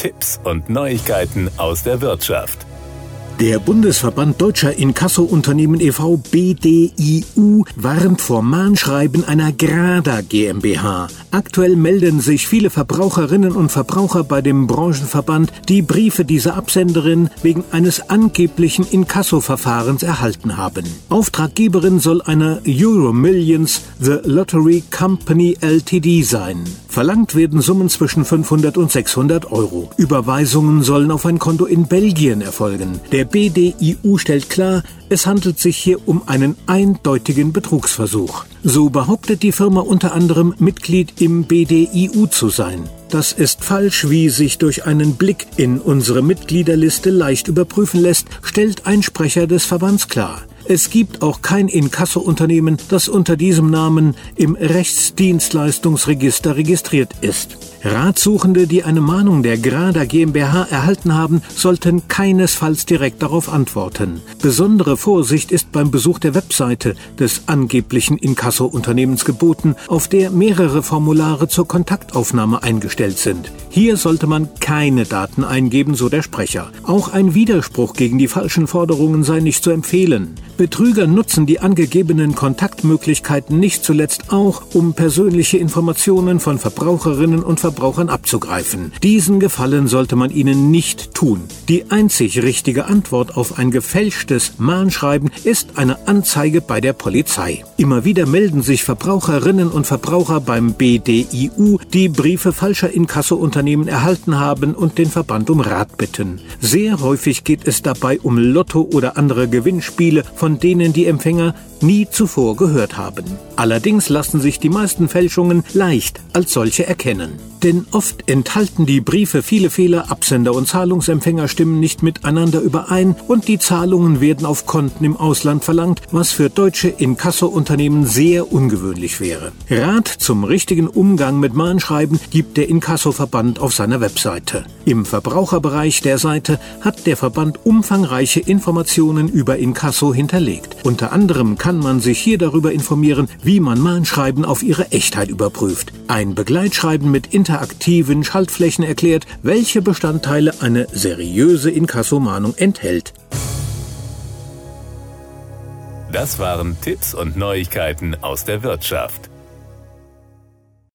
Tipps und Neuigkeiten aus der Wirtschaft. Der Bundesverband Deutscher Inkasso-Unternehmen e.V. BDIU warnt vor Mahnschreiben einer Grada GmbH. Aktuell melden sich viele Verbraucherinnen und Verbraucher bei dem Branchenverband, die Briefe dieser Absenderin wegen eines angeblichen Inkasso-Verfahrens erhalten haben. Auftraggeberin soll eine Euro Millions The Lottery Company Ltd sein. Verlangt werden Summen zwischen 500 und 600 Euro. Überweisungen sollen auf ein Konto in Belgien erfolgen. Der BDIU stellt klar, es handelt sich hier um einen eindeutigen Betrugsversuch. So behauptet die Firma unter anderem Mitglied im BDIU zu sein. Das ist falsch, wie sich durch einen Blick in unsere Mitgliederliste leicht überprüfen lässt, stellt ein Sprecher des Verbands klar. Es gibt auch kein Inkasso-Unternehmen, das unter diesem Namen im Rechtsdienstleistungsregister registriert ist. Ratsuchende, die eine Mahnung der Grada GmbH erhalten haben, sollten keinesfalls direkt darauf antworten. Besondere Vorsicht ist beim Besuch der Webseite des angeblichen Inkasso-Unternehmens geboten, auf der mehrere Formulare zur Kontaktaufnahme eingestellt sind. Hier sollte man keine Daten eingeben, so der Sprecher. Auch ein Widerspruch gegen die falschen Forderungen sei nicht zu empfehlen. Betrüger nutzen die angegebenen Kontaktmöglichkeiten nicht zuletzt auch, um persönliche Informationen von Verbraucherinnen und Verbrauchern abzugreifen. Diesen Gefallen sollte man ihnen nicht tun. Die einzig richtige Antwort auf ein gefälschtes Mahnschreiben ist eine Anzeige bei der Polizei. Immer wieder melden sich Verbraucherinnen und Verbraucher beim BDIU, die Briefe falscher Inkasso-Unternehmen erhalten haben und den Verband um Rat bitten. Sehr häufig geht es dabei um Lotto oder andere Gewinnspiele, von von denen die Empfänger nie zuvor gehört haben. Allerdings lassen sich die meisten Fälschungen leicht als solche erkennen. Denn oft enthalten die Briefe viele Fehler, Absender und Zahlungsempfänger stimmen nicht miteinander überein und die Zahlungen werden auf Konten im Ausland verlangt, was für deutsche Inkasso-Unternehmen sehr ungewöhnlich wäre. Rat zum richtigen Umgang mit Mahnschreiben gibt der Inkasso-Verband auf seiner Webseite. Im Verbraucherbereich der Seite hat der Verband umfangreiche Informationen über Inkasso hinterlegt. Unter anderem kann man sich hier darüber informieren, wie man Mahnschreiben auf ihre Echtheit überprüft. Ein Begleitschreiben mit interaktiven Schaltflächen erklärt, welche Bestandteile eine seriöse Inkassomahnung enthält. Das waren Tipps und Neuigkeiten aus der Wirtschaft.